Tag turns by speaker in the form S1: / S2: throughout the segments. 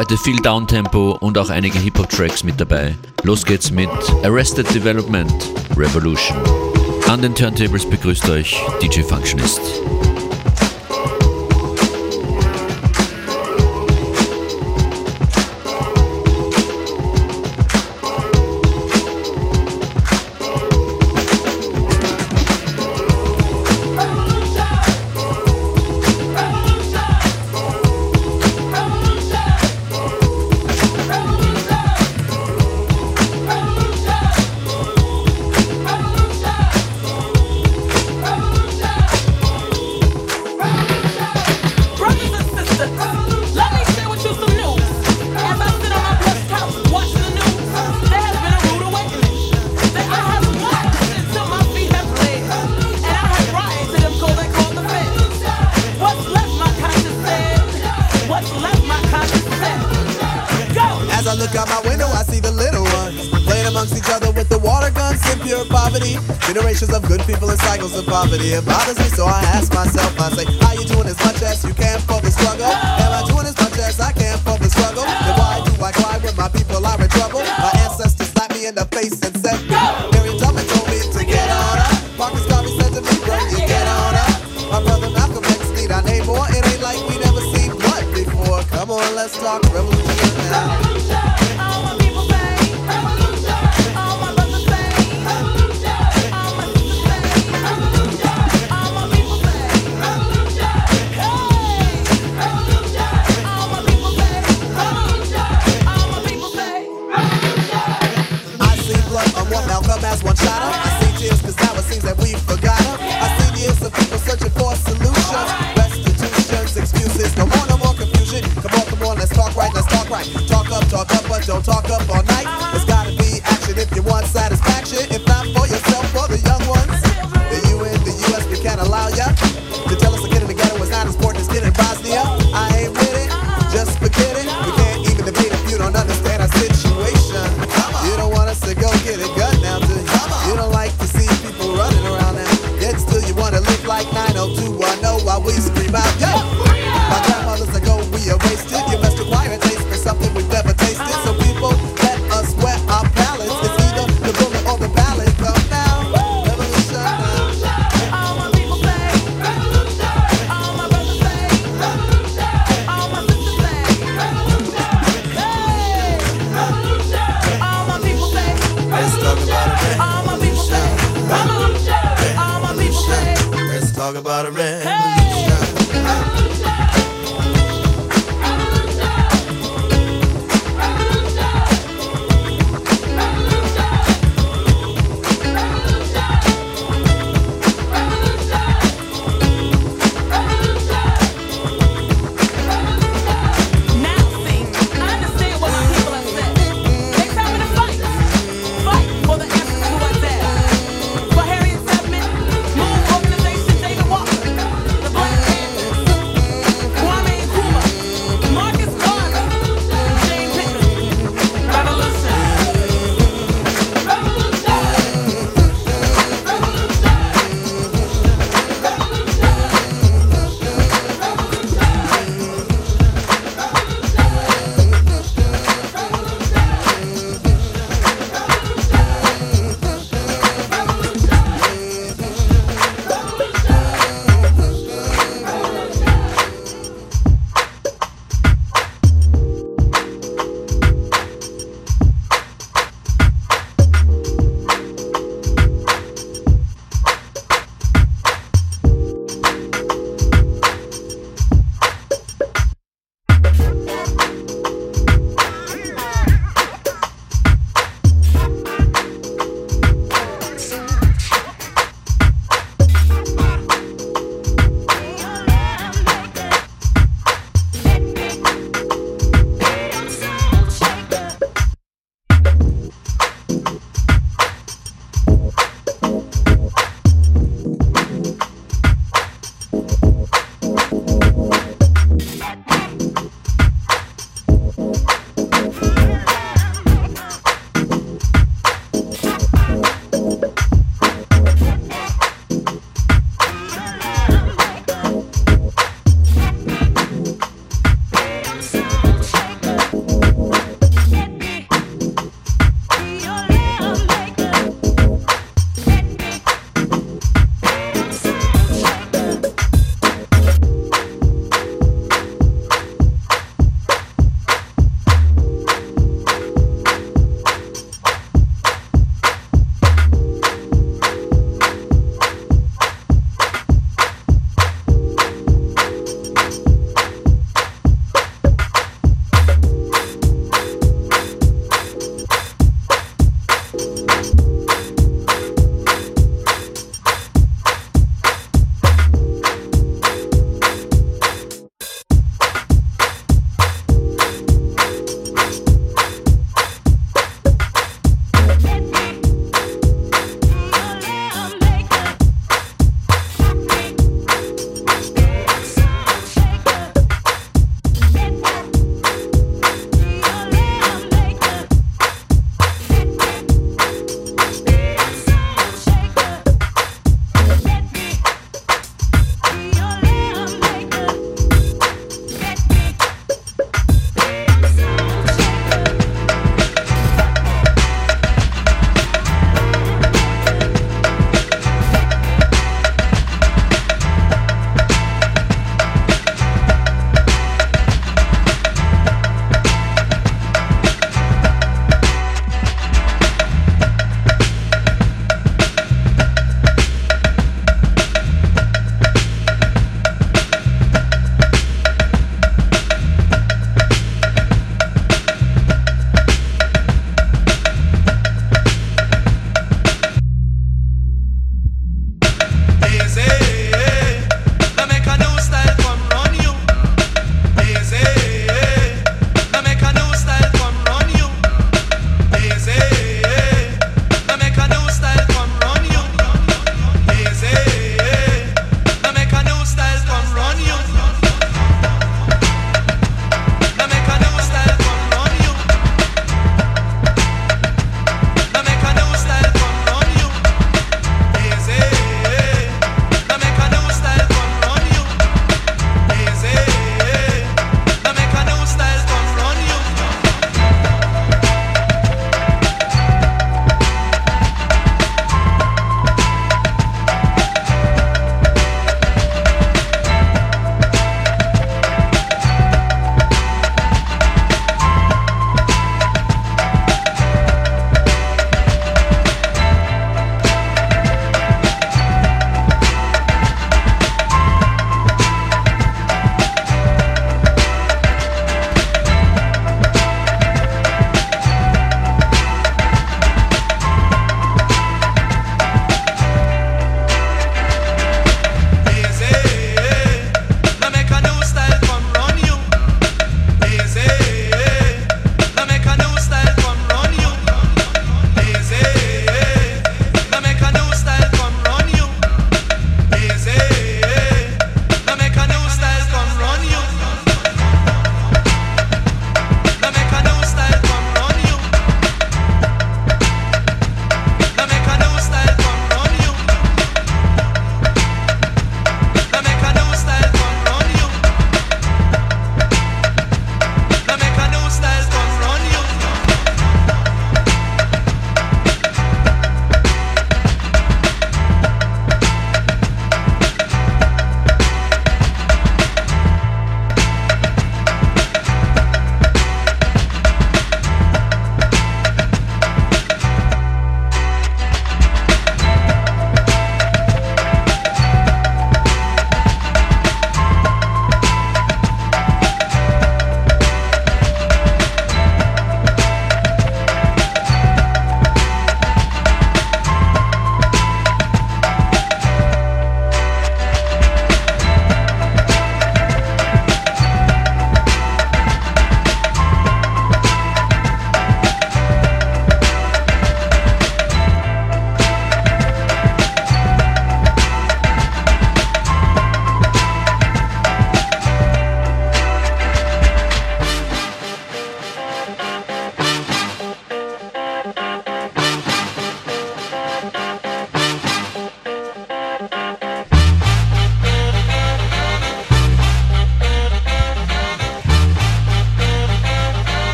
S1: Heute viel Downtempo und auch einige Hip-Hop-Tracks mit dabei. Los geht's mit Arrested Development Revolution. An den Turntables begrüßt euch DJ Functionist.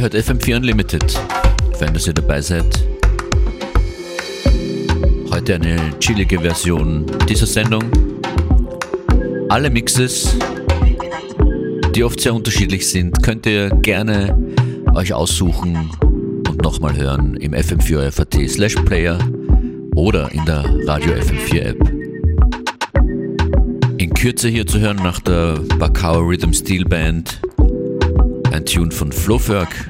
S2: Hört FM4 Unlimited. Dass ihr dabei seid. Heute eine chillige Version dieser Sendung. Alle Mixes, die oft sehr unterschiedlich sind, könnt ihr gerne euch aussuchen und nochmal hören im FM4FAT slash Player oder in der Radio FM4 App. Kürze hier zu hören nach der Bacau Rhythm Steel Band ein Tune von Flowwerk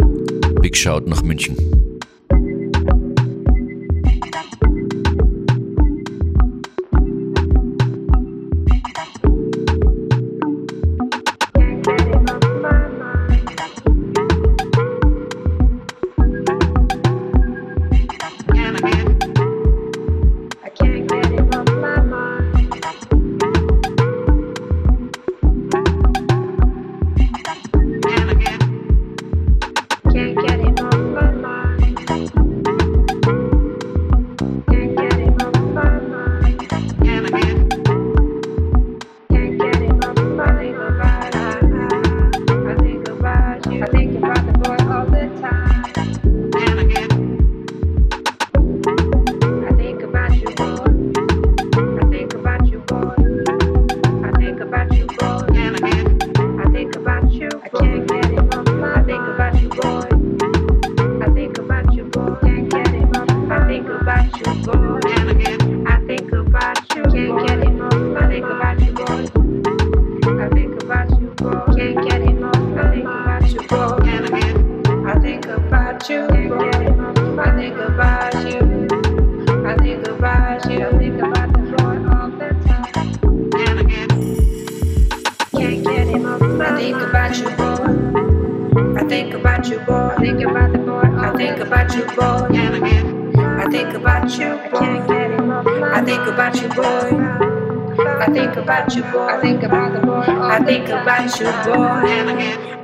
S2: Big Shout nach München. think about you, boy.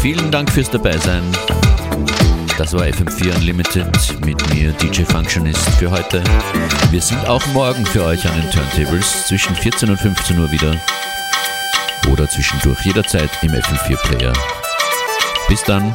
S2: Vielen Dank fürs Dabeisein. Das war FM4 Unlimited mit mir, DJ Functionist, für heute. Wir sind auch morgen für euch an den Turntables zwischen 14 und 15 Uhr wieder. Oder zwischendurch jederzeit im FM4 Player. Bis dann.